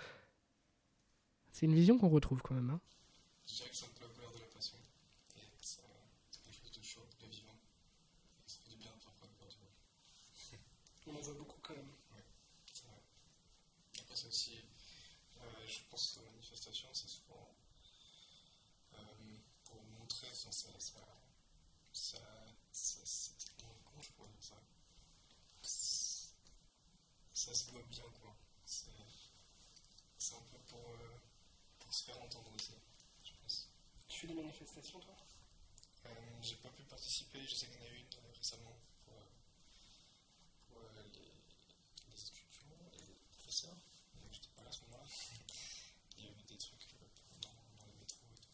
C'est une vision qu'on retrouve quand même. hein. Je dirais que c'est un peu la couleur de la passion. Et ça, c'est quelque chose de chaud, de vivant. Et ça fait du bien parfois de voir du rouge. On en voit beaucoup quand même. Oui, c'est vrai. Après, c'est aussi, euh, je pense que la manifestation, c'est souvent euh, pour montrer ça, ça, ça, ça, ça, ça- comment, comment je pourrais dire ça Ça se voit bien, quoi. C'est c'est un peu pour, euh, pour se faire entendre aussi, je pense. Tu fais des manifestations, toi Euh, J'ai participer, je sais qu'il y en a eu une euh, récemment pour, euh, pour euh, les, les étudiants et les professeurs. Donc j'étais pas là à ce moment-là. <laughs> Il y a eu des trucs euh, dans, dans les métros et tout.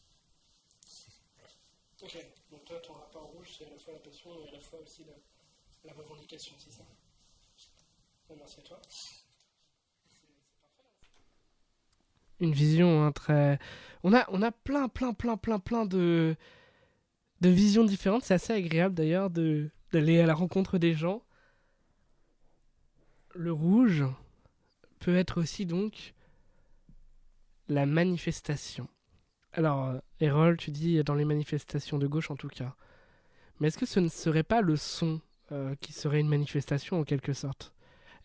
<laughs> Ok, donc toi, ton rapport rouge, c'est à la fois la passion et à la fois aussi la, la revendication, c'est ça? Bon, Merci à toi. Une vision hein, très... On a, on a plein, plein, plein, plein, plein de, de visions différentes. C'est assez agréable d'ailleurs de- d'aller à la rencontre des gens. Le rouge peut être aussi donc la manifestation. Alors, euh, Errol, tu dis dans les manifestations de gauche en tout cas. Mais est-ce que ce ne serait pas le son euh, qui serait une manifestation en quelque sorte?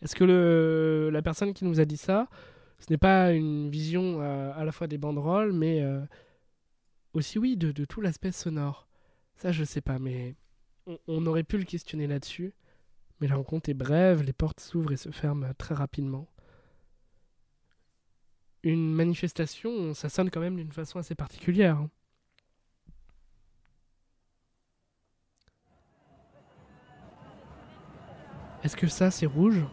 Est-ce que le, la personne qui nous a dit ça, ce n'est pas une vision euh, à la fois des banderoles, mais aussi, oui, de tout l'aspect sonore? Ça, je sais pas, mais on, on aurait pu le questionner là-dessus. Mais la rencontre est brève, les portes s'ouvrent et se ferment très rapidement. Une manifestation, ça sonne quand même d'une façon assez particulière. hein. Est-ce que ça, c'est rouge?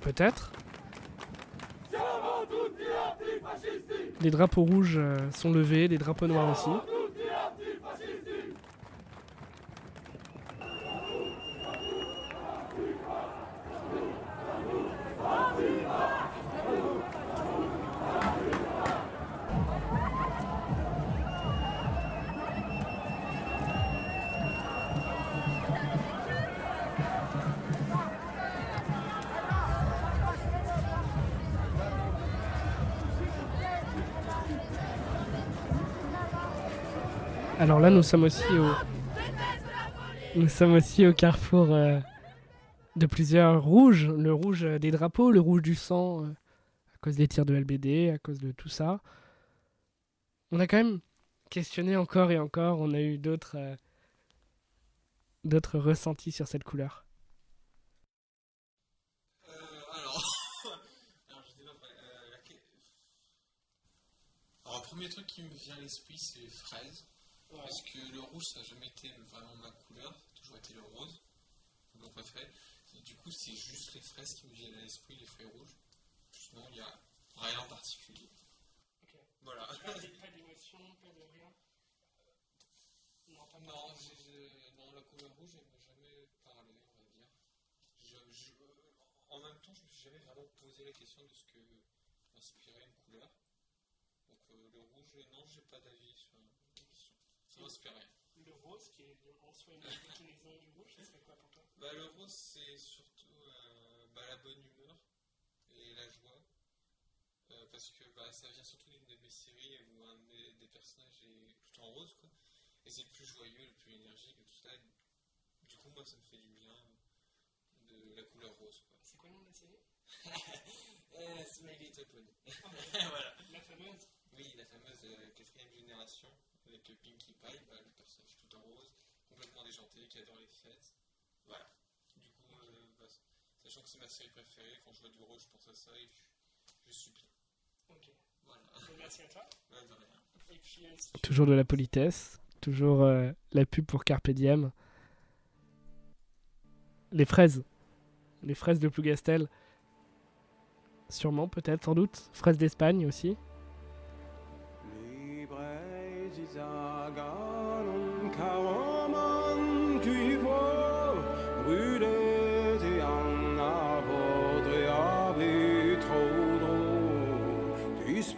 Peut-être? Les drapeaux rouges euh, sont levés, les drapeaux noirs aussi. Alors là, nous sommes aussi au, carrefour euh, de plusieurs rouges. Le rouge des drapeaux, le rouge du sang, euh, à cause des tirs de LBD, à cause de tout ça. On a quand même questionné encore et encore. On a eu d'autres, euh, ressentis sur cette couleur. <laughs> Alors, le premier truc qui me vient à l'esprit, c'est les Parce que le rouge, ça n'a jamais été vraiment ma couleur, ça a toujours été le rose, mon. Et du coup, c'est juste les fraises qui me viennent à l'esprit, les fruits rouges. Sinon, il n'y a rien en particulier. Voilà. <laughs> Non, j'ai- j'ai- non, la couleur rouge, elle m'a jamais parlé, on va dire. Je- je- en même temps, je me suis jamais vraiment posé la question de ce que m'inspirait une couleur. Donc euh, le rouge, non, j'ai pas d'avis sur Le rose, qui est en soi une <laughs> déclinaison du rouge, ça serait quoi pour toi? Bah, le rose, c'est surtout euh, bah, la bonne humeur et la joie. Euh, parce que bah, ça vient surtout d'une de mes séries où un de mes- des personnages est tout en rose. Quoi. Et c'est le plus joyeux, le plus énergique et tout ça. Du coup, moi, ça me fait du bien de la couleur rose. Quoi. C'est quoi le nom de la série? <laughs> Eh, Smiley Little <laughs> Pony. voilà. La fameuse? Oui, la fameuse euh, quatrième génération avec Pinkie Pie, bah, le personnage tout en rose, complètement déjanté, qui adore les fêtes. Voilà. Du coup, euh, bah, sachant que c'est ma série préférée, quand je vois du rose, je pense à ça et je, je suis bien. Ok. Voilà. <laughs> Merci à toi. Ouais, de rien. Et puis, euh, si Toujours de la politesse, toujours euh, la pub pour Carpe Diem. Les fraises. Les fraises de Plougastel. Sûrement, peut-être, sans doute. Fraises d'Espagne aussi.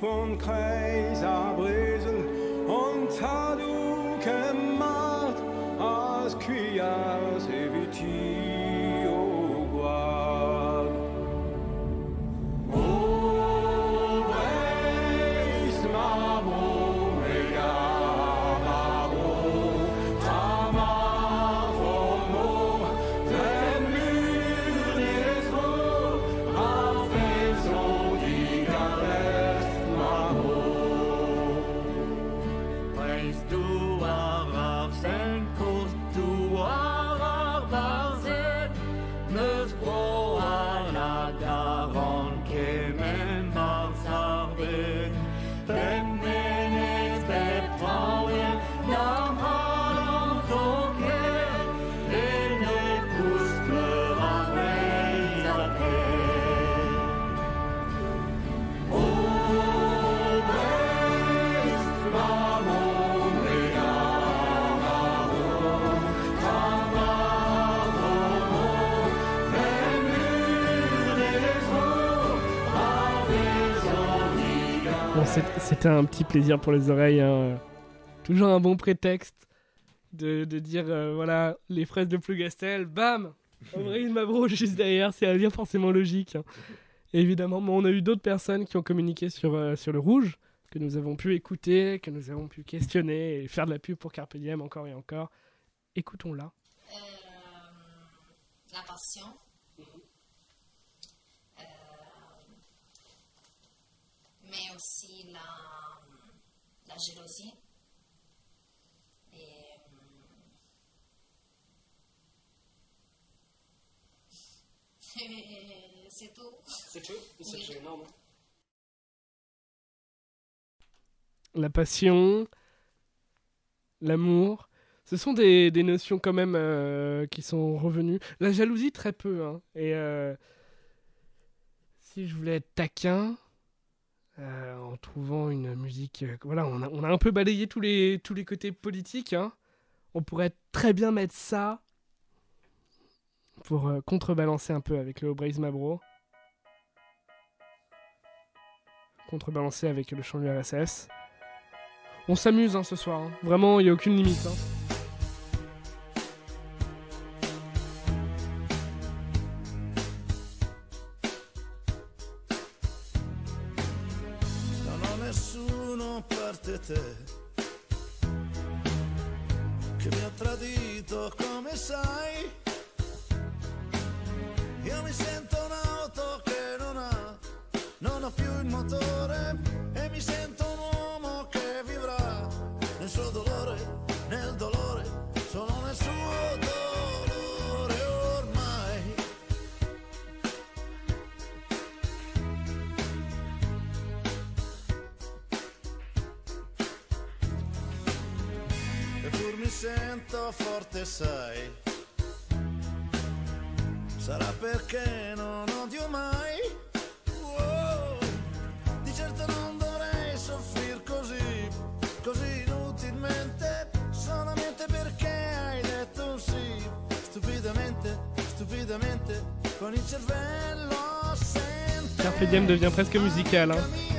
und à Brésil, und t'a du als as cuias. C'était un petit plaisir pour les oreilles. hein. Toujours un bon prétexte de, dire euh, voilà, les fraises de Plougastel, bam Aubry Mabro juste derrière, c'est un lien forcément logique. hein. Évidemment, mais on a eu d'autres personnes qui ont communiqué sur, euh, sur le rouge, que nous avons pu écouter, que nous avons pu questionner et faire de la pub pour Carpe Diem encore et encore. Écoutons-la. Euh, la passion. Mais aussi la, la jalousie. Et, euh, <laughs> c'est tout. C'est tout? Oui. énorme. La passion, l'amour, ce sont des, des notions quand même euh, qui sont revenues. La jalousie, très peu. hein. Et euh, si je voulais être taquin, euh, en trouvant une musique... euh, voilà, on a, un peu balayé tous les, côtés politiques. hein. On pourrait très bien mettre ça pour euh, contrebalancer un peu avec le Braise Mabro. Contrebalancer avec le chant du RSS. On s'amuse hein, ce soir. hein. Vraiment, il n'y a aucune limite. Diem devient presque musical. hein.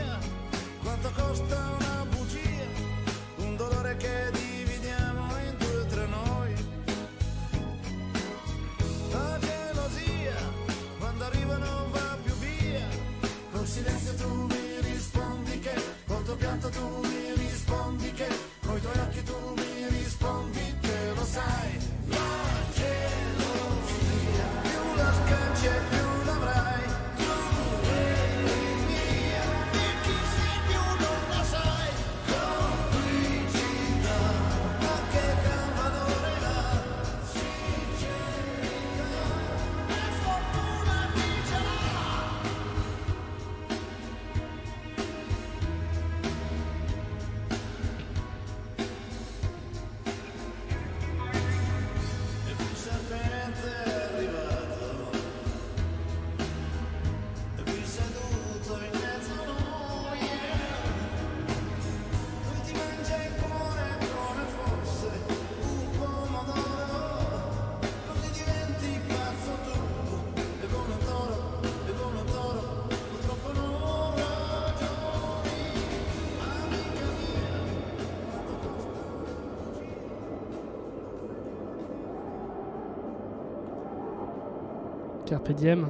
Carpe diem.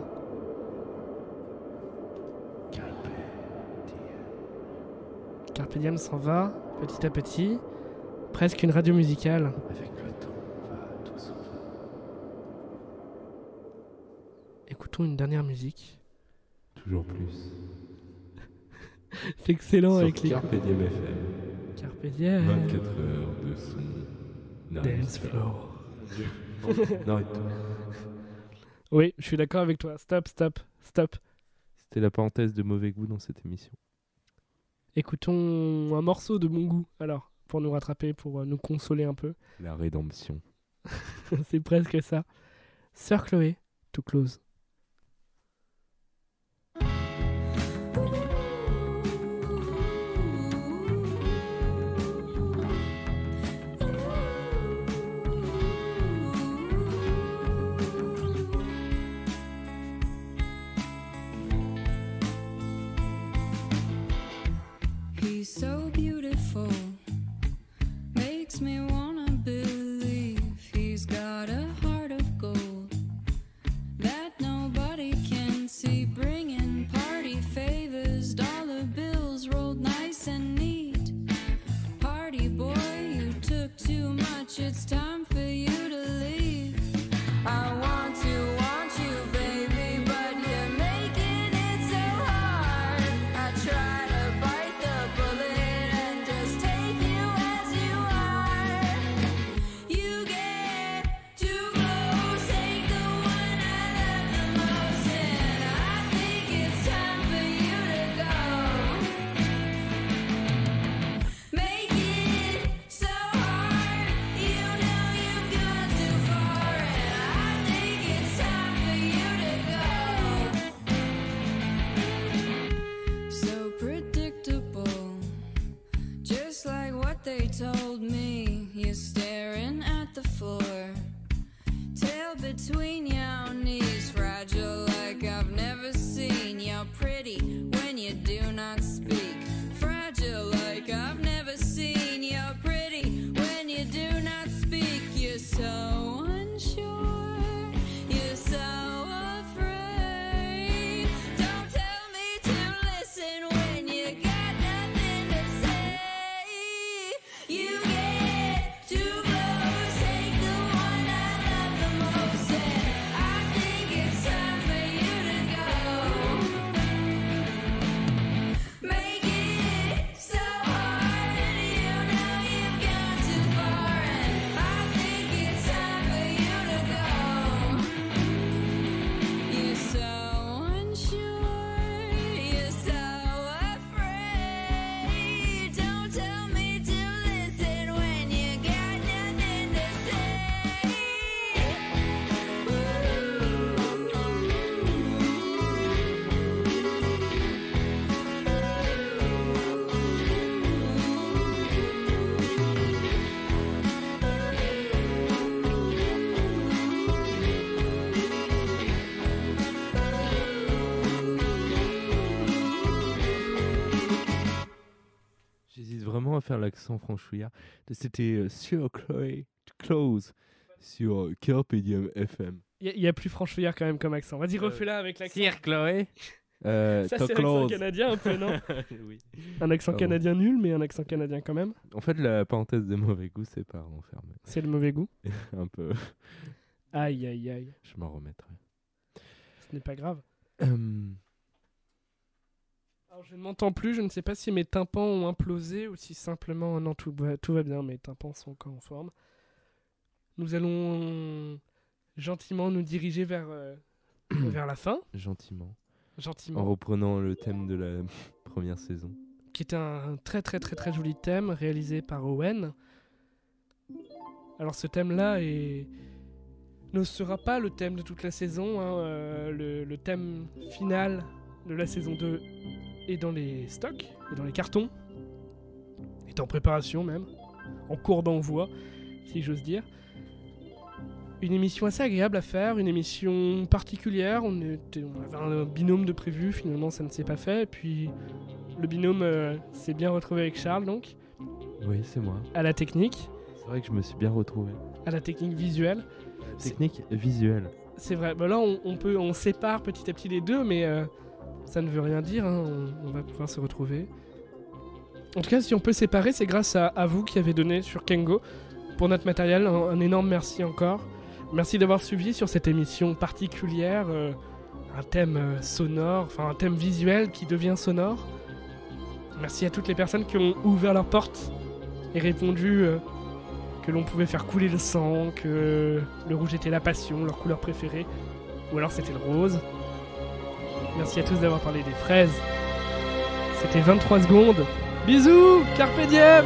Carpe diem s'en va petit à petit. Presque une radio musicale. Avec le temps, va, tout s'en va. Écoutons une dernière musique. Toujours plus. <laughs> C'est excellent Sur avec les Carpe Diem FM. Carpe diem. 24 heures de son. Dance floor. <laughs> Oui, je suis d'accord avec toi. Stop, stop, stop. C'était la parenthèse de mauvais goût dans cette émission. Écoutons un morceau de bon goût, alors, pour nous rattraper, pour euh, nous consoler un peu. La rédemption. <laughs> C'est presque ça. Sœur Chloé, to close. So beautiful, makes me faire l'accent franchouillard. C'était euh, sur Chloé, close, sur euh, Carpe Diem FM. Il y, a plus franchouillard quand même comme accent. Vas-y, refais-la avec l'accent. Sir Chloé. Euh, Ça, c'est l'accent canadien un peu, non <laughs> Oui. Un accent canadien nul, mais un accent canadien quand même. En fait, la parenthèse de mauvais goût, c'est pas enfermé. C'est le mauvais goût. <laughs> Un peu. Aïe, aïe, aïe. Je m'en remettrai. Ce n'est pas grave. Hum, Alors, je ne m'entends plus. Je ne sais pas si mes tympans ont implosé ou si simplement. Non, tout va, tout va bien. Mes tympans sont encore en forme. Nous allons gentiment nous diriger vers, euh, <clears throat> vers la fin. gentiment. Gentiment. En reprenant le thème de la <laughs> première saison. qui est un très très très très joli thème réalisé par Owen. Alors ce thème-là est... ne sera pas le thème de toute la saison. hein, euh, le, le thème final de la saison 2 est dans les stocks, est dans les cartons, est en préparation même, en cours d'envoi, si j'ose dire. Une émission assez agréable à faire, une émission particulière. On, était, on avait un binôme de prévu, finalement ça ne s'est pas fait. Et puis le binôme euh, s'est bien retrouvé avec Charles, donc, Oui, c'est moi. à la technique, C'est vrai que je me suis bien retrouvé. à la technique visuelle. Technique visuelle. C'est vrai. Bah là, on, on peut, on sépare petit à petit les deux, mais euh, ça ne veut rien dire. hein, On, va pouvoir se retrouver. En tout cas, si on peut séparer, c'est grâce à, vous qui avez donné sur Kengo pour notre matériel. Un, un énorme merci encore. Merci d'avoir suivi sur cette émission particulière. euh, un thème euh, sonore, enfin un thème visuel qui devient sonore. Merci à toutes les personnes qui ont ouvert leurs portes et répondu euh, que l'on pouvait faire couler le sang, que le rouge était la passion, leur couleur préférée, ou alors c'était le rose. Merci à tous d'avoir parlé des fraises. C'était 23 secondes. Bisous, carpe diem